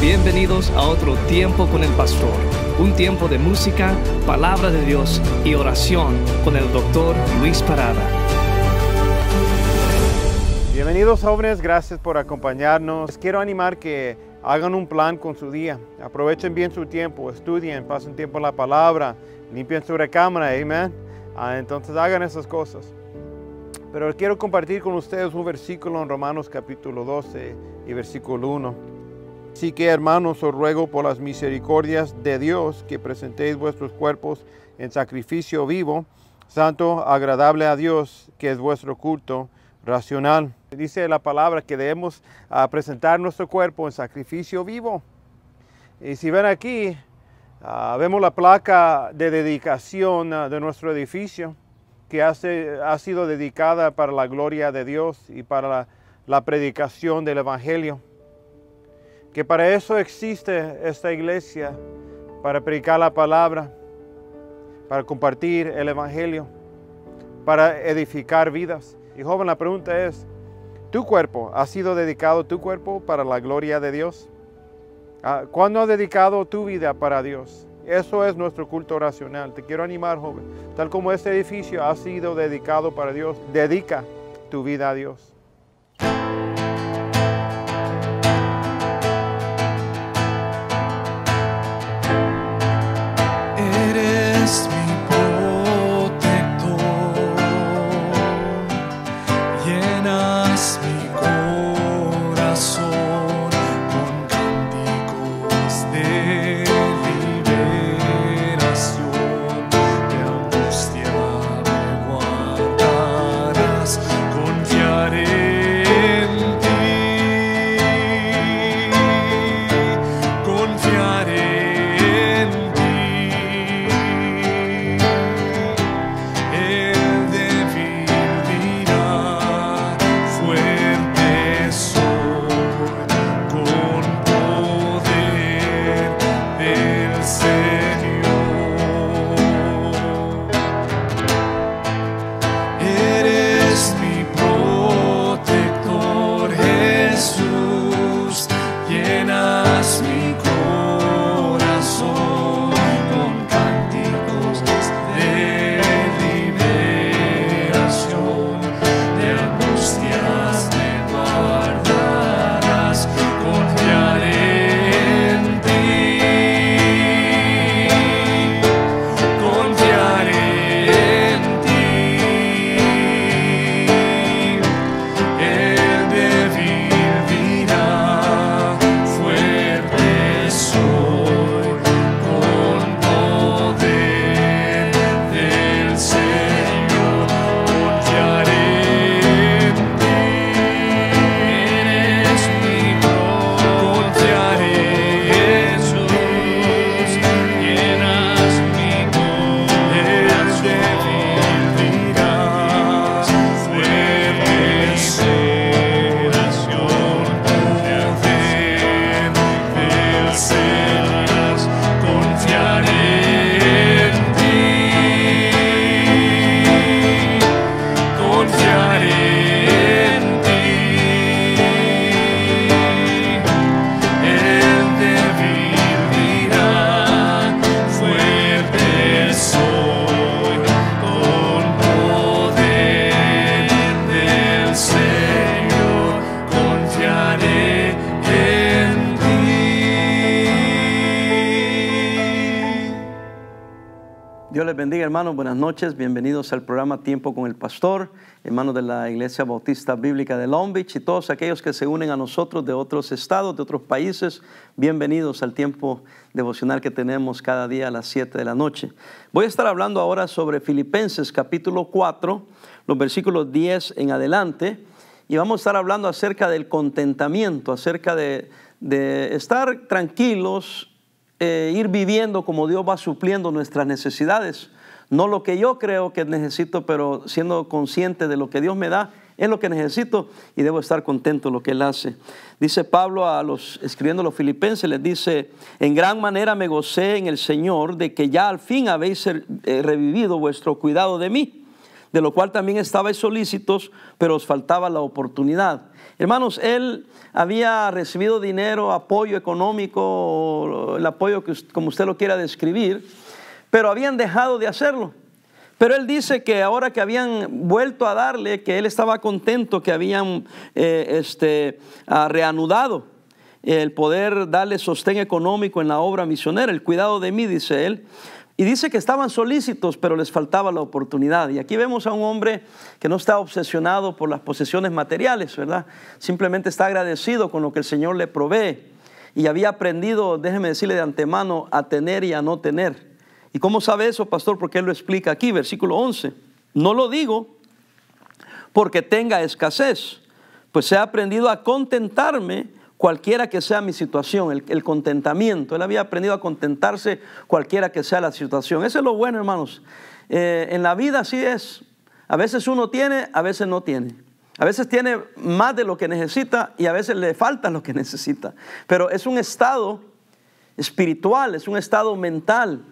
Bienvenidos a otro tiempo con el pastor, un tiempo de música, palabra de Dios y oración con el doctor Luis Parada. Bienvenidos jóvenes, gracias por acompañarnos. Quiero animar que hagan un plan con su día, aprovechen bien su tiempo, estudien, pasen tiempo en la palabra, limpien su recámara, amén. Ah, entonces hagan esas cosas. Pero quiero compartir con ustedes un versículo en Romanos capítulo 12 y versículo 1. Así que hermanos, os ruego por las misericordias de Dios que presentéis vuestros cuerpos en sacrificio vivo, santo, agradable a Dios, que es vuestro culto racional. Dice la palabra que debemos ah, presentar nuestro cuerpo en sacrificio vivo. Y si ven aquí, ah, vemos la placa de dedicación ah, de nuestro edificio que hace, ha sido dedicada para la gloria de Dios y para la, la predicación del Evangelio. Que para eso existe esta iglesia, para predicar la palabra, para compartir el Evangelio, para edificar vidas. Y joven, la pregunta es, ¿tu cuerpo ha sido dedicado, tu cuerpo, para la gloria de Dios? ¿Cuándo has dedicado tu vida para Dios? Eso es nuestro culto racional. Te quiero animar, joven. Tal como este edificio ha sido dedicado para Dios, dedica tu vida a Dios. Hermanos. Buenas noches. Bienvenidos al programa Tiempo con el Pastor, hermanos de la Iglesia Bautista Bíblica de Long Beach y todos aquellos que se unen a nosotros de otros estados, de otros países. Bienvenidos al tiempo devocional que tenemos cada día a las 7 de la noche. Voy a estar hablando ahora sobre Filipenses capítulo 4, los versículos 10 en adelante. Y vamos a estar hablando acerca del contentamiento, acerca de, de estar tranquilos, eh, ir viviendo como Dios va supliendo nuestras necesidades. No lo que yo creo que necesito, pero siendo consciente de lo que Dios me da, es lo que necesito y debo estar contento en lo que Él hace. Dice Pablo a los, escribiendo a los filipenses, les dice, en gran manera me gocé en el Señor de que ya al fin habéis eh, revivido vuestro cuidado de mí. de lo cual también estabais solícitos, pero os faltaba la oportunidad. Hermanos, él había recibido dinero, apoyo económico, el apoyo que como usted lo quiera describir, pero habían dejado de hacerlo. Pero él dice que ahora que habían vuelto a darle, que él estaba contento, que habían eh, este, ah, reanudado el poder darle sostén económico en la obra misionera, el cuidado de mí, dice él. Y dice que estaban solícitos, pero les faltaba la oportunidad. Y aquí vemos a un hombre que no está obsesionado por las posesiones materiales, ¿verdad? Simplemente está agradecido con lo que el Señor le provee. Y había aprendido, déjeme decirle de antemano, a tener y a no tener. ¿Y cómo sabe eso, pastor? Porque él lo explica aquí, versículo 11. No lo digo porque tenga escasez, pues he aprendido a contentarme cualquiera que sea mi situación, el, contentamiento. Él había aprendido a contentarse cualquiera que sea la situación. Eso es lo bueno, hermanos. Eh, en la vida así es. A veces uno tiene, a veces no tiene. A veces tiene más de lo que necesita y a veces le falta lo que necesita. Pero es un estado espiritual, es un estado mental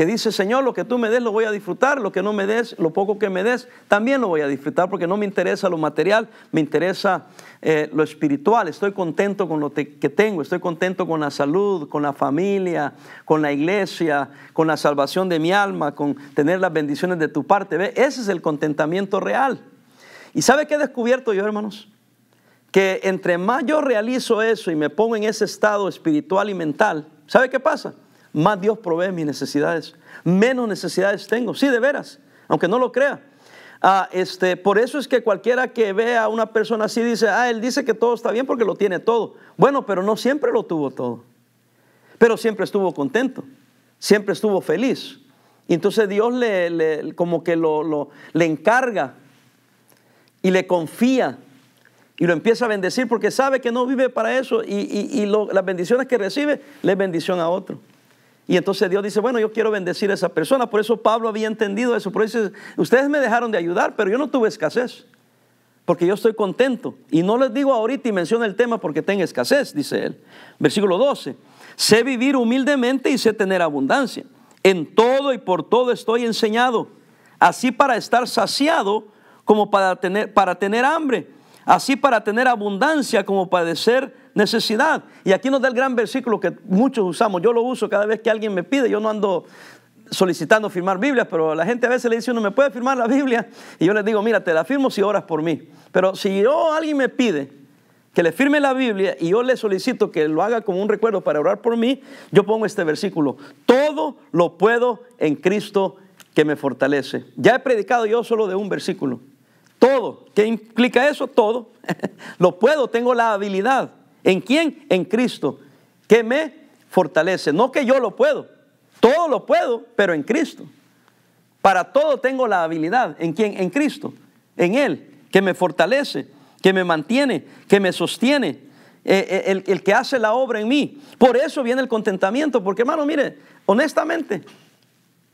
que dice, Señor, lo que tú me des lo voy a disfrutar, lo que no me des, lo poco que me des, también lo voy a disfrutar porque no me interesa lo material, me interesa eh, lo espiritual. Estoy contento con lo que tengo, estoy contento con la salud, con la familia, con la iglesia, con la salvación de mi alma, con tener las bendiciones de tu parte. ¿Ve? Ese es el contentamiento real. ¿Y sabe qué he descubierto yo, hermanos? que entre más yo realizo eso y me pongo en ese estado espiritual y mental, ¿sabe qué pasa? Más Dios provee mis necesidades, menos necesidades tengo, sí, de veras, aunque no lo crea. Ah, este, por eso es que cualquiera que vea a una persona así dice, ah, él dice que todo está bien porque lo tiene todo. Bueno, pero no siempre lo tuvo todo, pero siempre estuvo contento, siempre estuvo feliz. Y entonces Dios le, como que lo, le encarga y le confía y lo empieza a bendecir porque sabe que no vive para eso y, y- las bendiciones que recibe le bendición a otro. Y entonces Dios dice, bueno, yo quiero bendecir a esa persona. Por eso Pablo había entendido eso. Por eso ustedes me dejaron de ayudar, pero yo no tuve escasez. Porque yo estoy contento. Y no les digo ahorita y menciona el tema porque tenga escasez, dice él. Versículo 12. Sé vivir humildemente y sé tener abundancia. En todo y por todo estoy enseñado. Así para estar saciado como para tener, para tener hambre. Así para tener abundancia como padecer necesidad. Y aquí nos da el gran versículo que muchos usamos. Yo lo uso cada vez que alguien me pide. Yo no ando solicitando firmar Biblias, pero la gente a veces le dice, uno me puede firmar la Biblia. Y yo les digo, mira, te la firmo si oras por mí. Pero si yo, alguien me pide que le firme la Biblia y yo le solicito que lo haga como un recuerdo para orar por mí, yo pongo este versículo. Todo lo puedo en Cristo que me fortalece. Ya he predicado yo solo de un versículo. Todo. ¿Qué implica eso? Todo. lo puedo, tengo la habilidad. ¿En quién? En Cristo, que me fortalece. No que yo lo puedo. Todo lo puedo, pero en Cristo. Para todo tengo la habilidad. ¿En quién? En Cristo. En Él, que me fortalece, que me mantiene, que me sostiene. eh, eh, el, el que hace la obra en mí. Por eso viene el contentamiento. Porque hermano, mire, honestamente,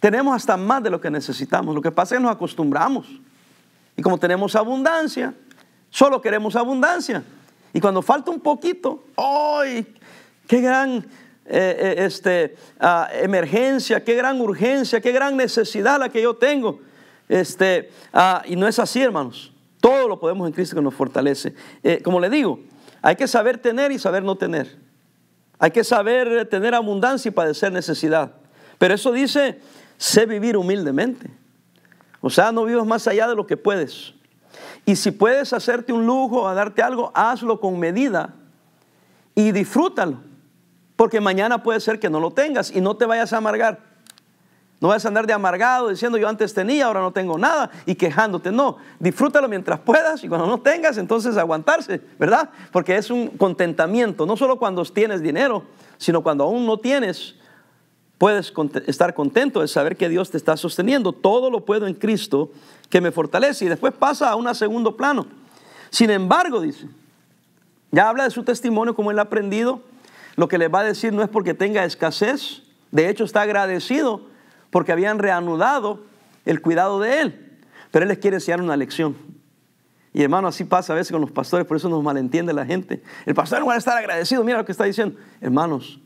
tenemos hasta más de lo que necesitamos. Lo que pasa es que nos acostumbramos. Y como tenemos abundancia, solo queremos abundancia. Y cuando falta un poquito, ¡ay! ¡Qué gran eh, eh, este, ah, emergencia, qué gran urgencia, qué gran necesidad la que yo tengo! Este, ah, y no es así, hermanos. Todo lo podemos en Cristo que nos fortalece. Eh, como le digo, hay que saber tener y saber no tener. Hay que saber tener abundancia y padecer necesidad. Pero eso dice, sé vivir humildemente. O sea, no vivas más allá de lo que puedes. Y si puedes hacerte un lujo, a darte algo, hazlo con medida y disfrútalo. Porque mañana puede ser que no lo tengas y no te vayas a amargar. No vayas a andar de amargado diciendo yo antes tenía, ahora no tengo nada y quejándote. No, disfrútalo mientras puedas y cuando no tengas, entonces aguantarse, ¿verdad? Porque es un contentamiento, no solo cuando tienes dinero, sino cuando aún no tienes, puedes estar contento de saber que Dios te está sosteniendo. Todo lo puedo en Cristo que me fortalece. Y después pasa a un segundo plano. Sin embargo, dice, ya habla de su testimonio, como él ha aprendido. Lo que le va a decir no es porque tenga escasez. De hecho, está agradecido porque habían reanudado el cuidado de él. Pero él les quiere enseñar una lección. Y hermano, así pasa a veces con los pastores, por eso nos malentiende la gente. El pastor no va a estar agradecido, mira lo que está diciendo. Hermanos,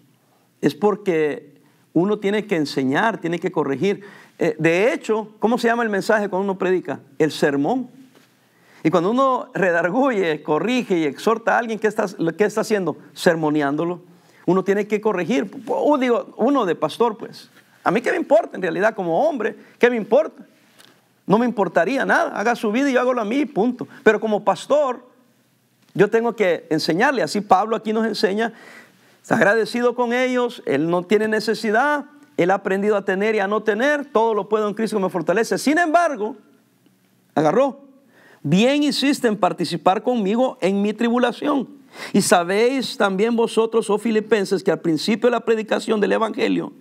es porque uno tiene que enseñar, tiene que corregir. Eh, de hecho, ¿cómo se llama el mensaje cuando uno predica? El sermón. Y cuando uno redarguye, corrige y exhorta a alguien, ¿qué está, qué está haciendo? Sermoneándolo. Uno tiene que corregir. Uh, digo, uno de pastor, pues. A mí qué me importa en realidad como hombre, ¿qué me importa? No me importaría nada. Haga su vida y yo hago lo a mí, punto. Pero como pastor, yo tengo que enseñarle. Así Pablo aquí nos enseña. Está agradecido con ellos, él no tiene necesidad, él ha aprendido a tener y a no tener, todo lo puedo en Cristo que me fortalece. Sin embargo, agarró, bien hiciste en participar conmigo en mi tribulación. Y sabéis también vosotros, oh filipenses, que al principio de la predicación del Evangelio,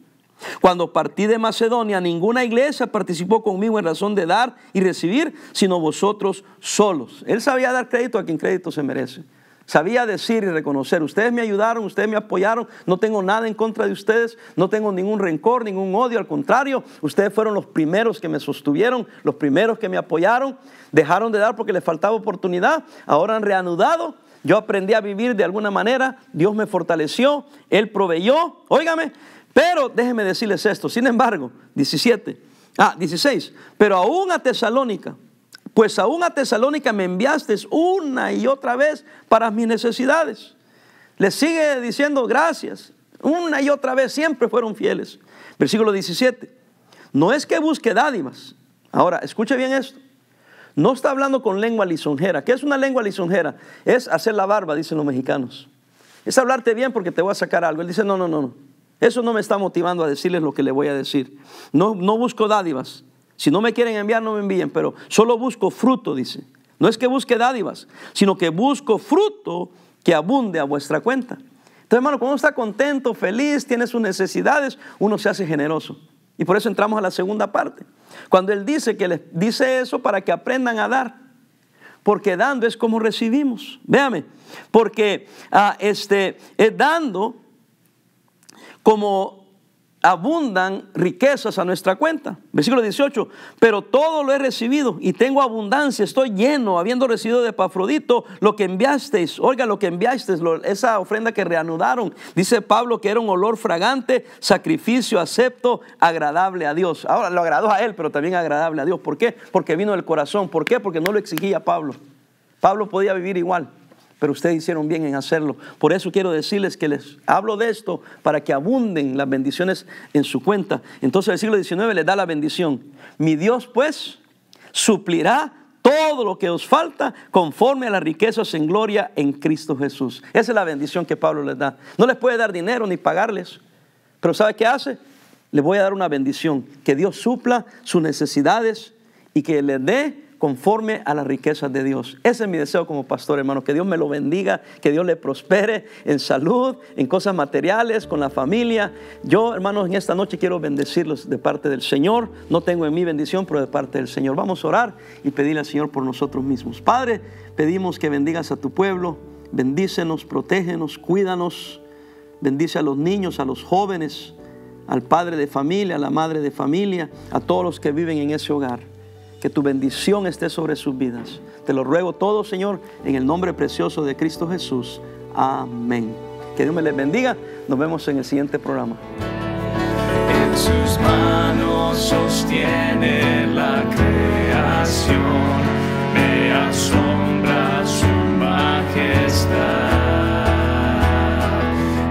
cuando partí de Macedonia, ninguna iglesia participó conmigo en razón de dar y recibir, sino vosotros solos. Él sabía dar crédito a quien crédito se merece. Sabía decir y reconocer, ustedes me ayudaron, ustedes me apoyaron, no tengo nada en contra de ustedes, no tengo ningún rencor, ningún odio, al contrario, ustedes fueron los primeros que me sostuvieron, los primeros que me apoyaron, dejaron de dar porque les faltaba oportunidad, ahora han reanudado, yo aprendí a vivir de alguna manera, Dios me fortaleció, Él proveyó, óigame, pero déjenme decirles esto, sin embargo, 17, ah, 16, pero aún a Tesalónica, pues aún a Tesalónica me enviaste una y otra vez para mis necesidades. Le sigue diciendo gracias. Una y otra vez siempre fueron fieles. Versículo 17. No es que busque dádivas. Ahora, escuche bien esto. No está hablando con lengua lisonjera. ¿Qué es una lengua lisonjera? Es hacer la barba, dicen los mexicanos. Es hablarte bien porque te voy a sacar algo. Él dice, no, no, no, no. Eso no me está motivando a decirles lo que le voy a decir. No, no busco dádivas. Si no me quieren enviar, no me envíen, pero solo busco fruto, dice. No es que busque dádivas, sino que busco fruto que abunde a vuestra cuenta. Entonces, hermano, cuando uno está contento, feliz, tiene sus necesidades, uno se hace generoso. Y por eso entramos a la segunda parte. Cuando Él dice que les dice eso para que aprendan a dar. Porque dando es como recibimos. Véame. Porque ah, este, es dando como abundan riquezas a nuestra cuenta. Versículo 18, pero todo lo he recibido y tengo abundancia, estoy lleno, habiendo recibido de Pafrodito lo que enviasteis. Oiga, lo que enviasteis, esa ofrenda que reanudaron. Dice Pablo que era un olor fragante, sacrificio acepto, agradable a Dios. Ahora lo agradó a él, pero también agradable a Dios. ¿Por qué? Porque vino del corazón. ¿Por qué? Porque no lo exigía Pablo. Pablo podía vivir igual pero ustedes hicieron bien en hacerlo. Por eso quiero decirles que les hablo de esto para que abunden las bendiciones en su cuenta. Entonces el siglo XIX les da la bendición. Mi Dios pues suplirá todo lo que os falta conforme a las riquezas en gloria en Cristo Jesús. Esa es la bendición que Pablo les da. No les puede dar dinero ni pagarles, pero ¿sabe qué hace? Les voy a dar una bendición, que Dios supla sus necesidades y que les dé conforme a las riquezas de Dios. Ese es mi deseo como pastor, hermano, que Dios me lo bendiga, que Dios le prospere en salud, en cosas materiales, con la familia. Yo, hermanos, en esta noche quiero bendecirlos de parte del Señor. No tengo en mi bendición, pero de parte del Señor. Vamos a orar y pedirle al Señor por nosotros mismos. Padre, pedimos que bendigas a tu pueblo, bendícenos, protégenos, cuídanos, bendice a los niños, a los jóvenes, al padre de familia, a la madre de familia, a todos los que viven en ese hogar que tu bendición esté sobre sus vidas. Te lo ruego todo, Señor, en el nombre precioso de Cristo Jesús. Amén. Que Dios me les bendiga. Nos vemos en el siguiente programa. En sus manos sostiene la creación, me asombra su majestad.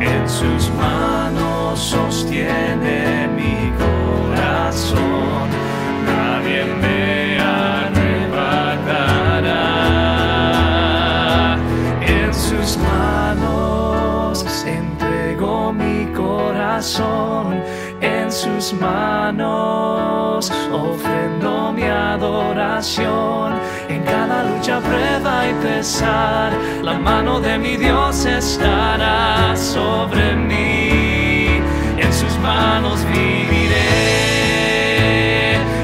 En sus manos sostiene corazón, en sus manos ofrendo mi adoración. En cada lucha, prueba y pesar, la mano de mi Dios estará sobre mí. En sus manos viviré.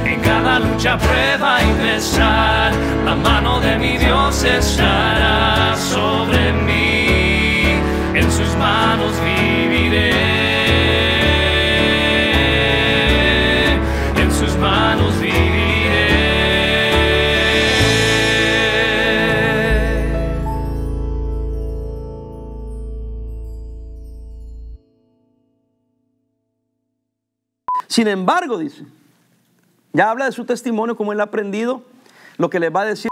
En cada lucha, prueba y pesar, la mano de mi Dios estará sobre mí. En sus manos viviré. Sin embargo, dice, Ya habla de su testimonio, como él ha aprendido, lo que le va a decir.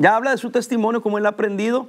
Ya habla de su testimonio, como él ha aprendido,